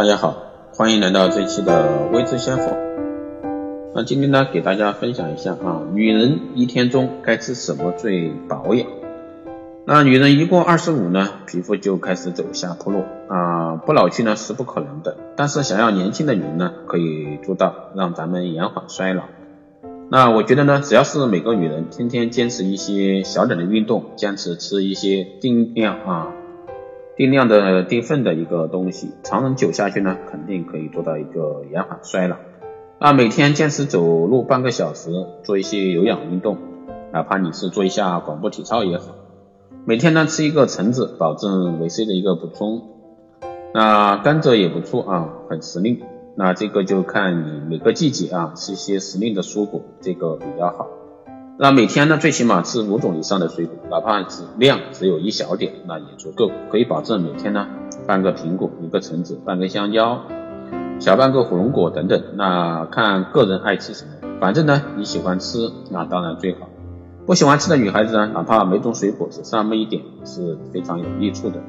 大家好，欢迎来到这期的微知先锋。那今天呢，给大家分享一下啊，女人一天中该吃什么最保养？那女人一过二十五呢，皮肤就开始走下坡路啊，不老去呢是不可能的。但是想要年轻的女人呢，可以做到让咱们延缓衰老。那我觉得呢，只要是每个女人天天坚持一些小点的运动，坚持吃一些定量啊。定量的定份的一个东西，长久下去呢，肯定可以做到一个延缓衰老。那，每天坚持走路半个小时，做一些有氧运动，哪怕你是做一下广播体操也好。每天呢吃一个橙子，保证维 C 的一个补充。那甘蔗也不错啊，很时令。那这个就看你每个季节啊吃一些时令的蔬果，这个比较好。那每天呢，最起码吃五种以上的水果，哪怕是量只有一小点，那也足够，可以保证每天呢半个苹果，一个橙子，半个香蕉，小半个火龙果等等。那看个人爱吃什么，反正呢你喜欢吃，那当然最好。不喜欢吃的女孩子呢，哪怕每种水果只上那么一点，是非常有益处的。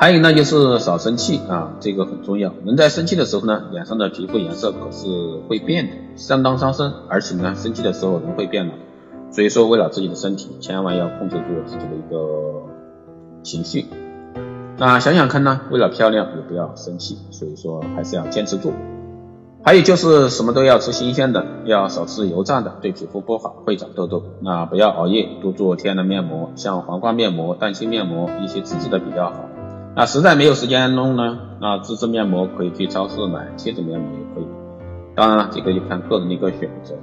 还有呢，就是少生气啊，这个很重要。人在生气的时候呢，脸上的皮肤颜色可是会变的，相当伤身。而且呢，生气的时候人会变老，所以说为了自己的身体，千万要控制住自己的一个情绪。那想想看呢，为了漂亮也不要生气，所以说还是要坚持住。还有就是什么都要吃新鲜的，要少吃油炸的，对皮肤不好，会长痘痘。那不要熬夜，多做天然面膜，像黄瓜面膜、蛋清面膜一些自制的比较好。那实在没有时间弄呢，那自制面膜可以去超市买贴纸面膜也可以。当然了，这个就看个人的一个选择。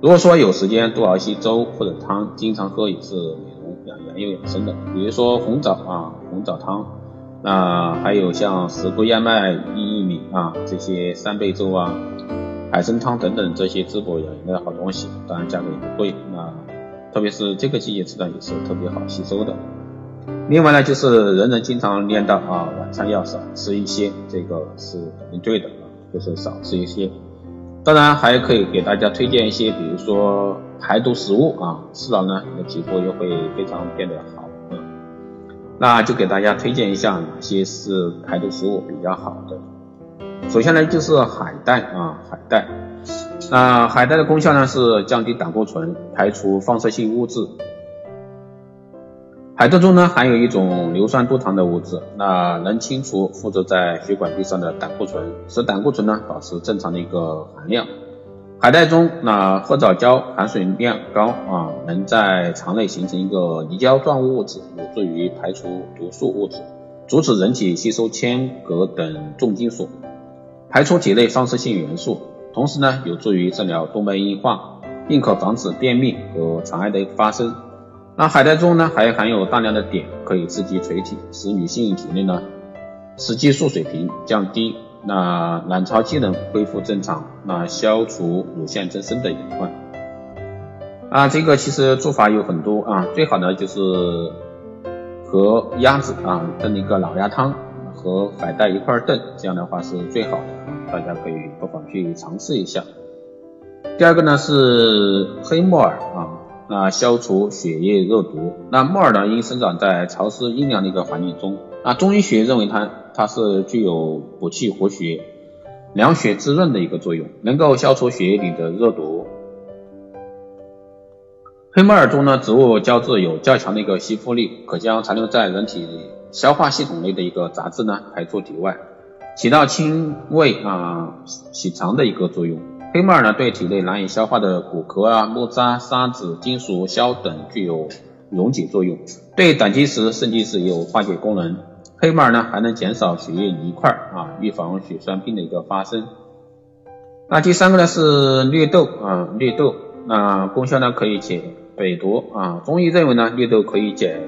如果说有时间多熬一些粥或者汤，经常喝也是美容养颜又养生的。比如说红枣啊，红枣汤。那还有像石斛燕麦薏米啊这些三倍粥啊，海参汤等等这些滋补养颜的好东西，当然价格也不贵。那特别是这个季节吃的也是特别好吸收的。另外呢，就是人人经常念叨啊，晚餐要少吃一些，这个是肯定对的啊，就是少吃一些。当然还可以给大家推荐一些，比如说排毒食物啊，吃了呢，你的皮肤又会非常变得好。嗯，那就给大家推荐一下哪些是排毒食物比较好的。首先呢，就是海带啊，海带。那海带的功效呢是降低胆固醇，排除放射性物质。海带中呢含有一种硫酸多糖的物质，那能清除附着在血管壁上的胆固醇，使胆固醇呢保持正常的一个含量。海带中那褐藻胶含水量高啊，能在肠内形成一个泥胶状物质，有助于排除毒素物质，阻止人体吸收铅、镉等重金属，排出体内放射性元素，同时呢有助于治疗动脉硬化，并可防止便秘和肠癌的发生。那海带中呢还含有大量的碘，可以刺激垂体，使女性体内呢雌激素水平降低，那卵巢机能恢复正常，那消除乳腺增生的隐患。啊，这个其实做法有很多啊，最好呢就是和鸭子啊炖一个老鸭汤，和海带一块炖，这样的话是最好的，大家可以不妨去尝试一下。第二个呢是黑木耳啊。那消除血液热毒，那木耳呢，因生长在潮湿阴凉的一个环境中，那中医学认为它它是具有补气活血、凉血滋润的一个作用，能够消除血液里的热毒。黑木耳中呢，植物胶质有较强的一个吸附力，可将残留在人体消化系统内的一个杂质呢排出体外，起到清胃啊洗肠的一个作用。黑木耳呢，对体内难以消化的骨壳啊、木渣、沙子、金属、硝等具有溶解作用，对胆结石、肾结石有化解功能。黑木耳呢，还能减少血液泥块啊，预防血栓病的一个发生。那第三个呢是绿豆啊，绿豆那功效呢可以解百毒啊，中医认为呢，绿豆可以解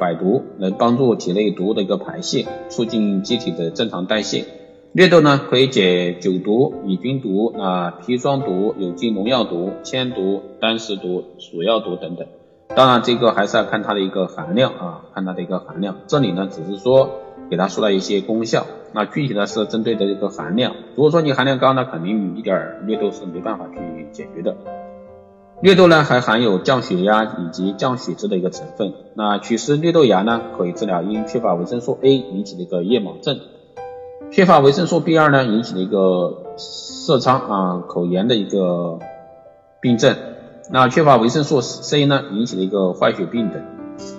百毒，能帮助体内毒的一个排泄，促进机体的正常代谢。绿豆呢，可以解酒毒、乙菌毒、啊砒霜毒、有机农药毒、铅毒、单石毒、鼠药毒等等。当然，这个还是要看它的一个含量啊，看它的一个含量。这里呢，只是说给它说了一些功效，那具体的是针对的一个含量。如果说你含量高，那肯定一点绿豆是没办法去解决的。绿豆呢还含有降血压以及降血脂的一个成分。那取食绿豆芽呢，可以治疗因缺乏维生素 A 引起的一个夜盲症，缺乏维生素 B 二呢引起的一个色苍啊口炎的一个病症。那缺乏维生素 C 呢引起的一个坏血病等。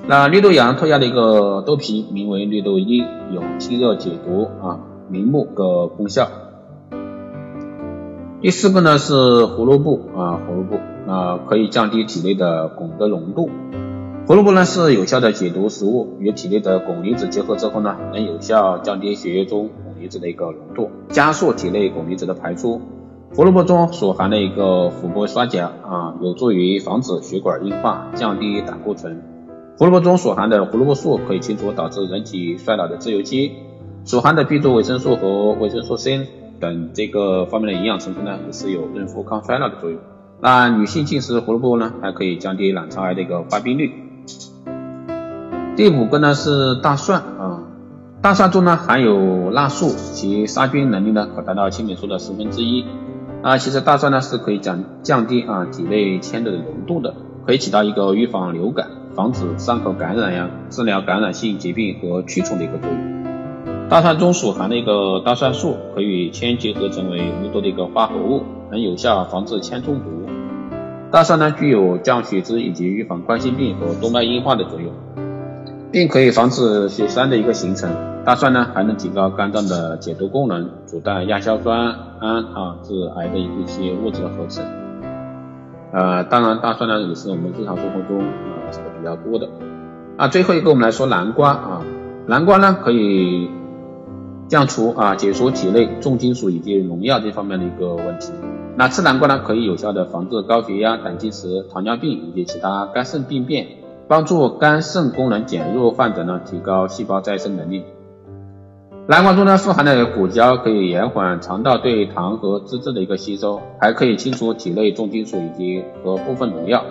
那绿豆芽脱下的一个豆皮名为绿豆衣，有清热解毒啊明目的功效。第四个呢是胡萝卜啊胡萝卜啊可以降低体内的汞的浓度。胡萝卜呢是有效的解毒食物，与体内的汞离子结合之后呢，能有效降低血液中离子的一个浓度，加速体内汞离子的排出。胡萝卜中所含的一个琥珀酸钾啊，有助于防止血管硬化，降低胆固醇。胡萝卜中所含的胡萝卜素可以清除导致人体衰老的自由基，所含的 B 族维生素和维生素 C 等这个方面的营养成分呢，也是有润肤抗衰老的作用。那女性进食胡萝卜呢，还可以降低卵巢癌的一个发病率。第五个呢是大蒜，大蒜中呢含有辣素，其杀菌能力呢可达到青霉素的十分之一。啊，其实大蒜呢是可以降降低啊体内铅的浓度的，可以起到一个预防流感、防止伤口感染呀、治疗感染性疾病和驱虫的一个作用。大蒜中所含的一个大蒜素可以与铅结合成为无毒的一个化合物，能有效防治铅中毒。大蒜呢具有降血脂以及预防冠心病和动脉硬化的作用，并可以防止血栓的一个形成。大蒜呢还能提高肝脏的解毒功能，阻断亚硝酸胺啊致癌的一些物质的合成。呃，当然大蒜呢也是我们日常生活中啊吃的比较多的。啊，最后一个我们来说南瓜啊，南瓜呢可以降除啊解除体内重金属以及农药这方面的一个问题。那吃南瓜呢可以有效的防治高血压、胆结石、糖尿病以及其他肝肾病变，帮助肝肾功能减弱患者呢提高细胞再生能力。南瓜中呢富含的果胶可以延缓肠道对糖和脂质的一个吸收，还可以清除体内重金属以及和部分农药，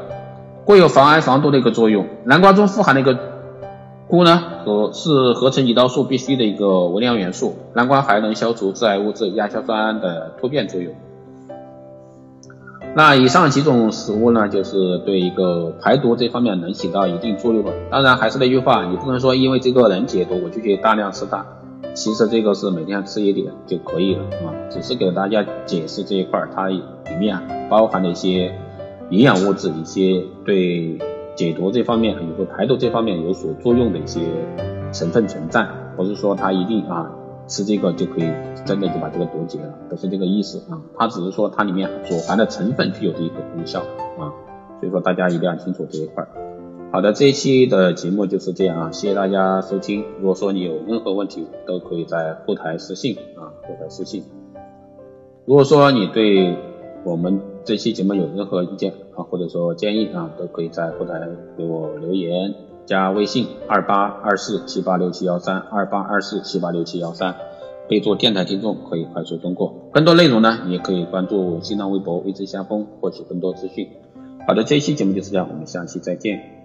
会有防癌防毒的一个作用。南瓜中富含的一个钴呢和是合成胰岛素必需的一个微量元素，南瓜还能消除致癌物质亚硝酸胺的突变作用。那以上几种食物呢，就是对一个排毒这方面能起到一定作用的。当然还是那句话，你不能说因为这个能解毒，我就去大量吃它。其实这个是每天吃一点就可以了啊，只是给大家解释这一块它里面包含的一些营养物质，一些对解毒这方面，以及排毒这方面有所作用的一些成分存在，不是说它一定啊吃这个就可以真的就把这个毒解了，不是这个意思啊，它只是说它里面所含的成分具有这一个功效啊，所以说大家一定要清楚这一块。好的，这一期的节目就是这样啊，谢谢大家收听。如果说你有任何问题，都可以在后台私信啊，后台私信。如果说你对我们这期节目有任何意见啊，或者说建议啊，都可以在后台给我留言，加微信二八二四七八六七幺三二八二四七八六七幺三，备注电台听众可以快速通过。更多内容呢，也可以关注新浪微博未知先锋获取更多资讯。好的，这一期节目就是这样，我们下期再见。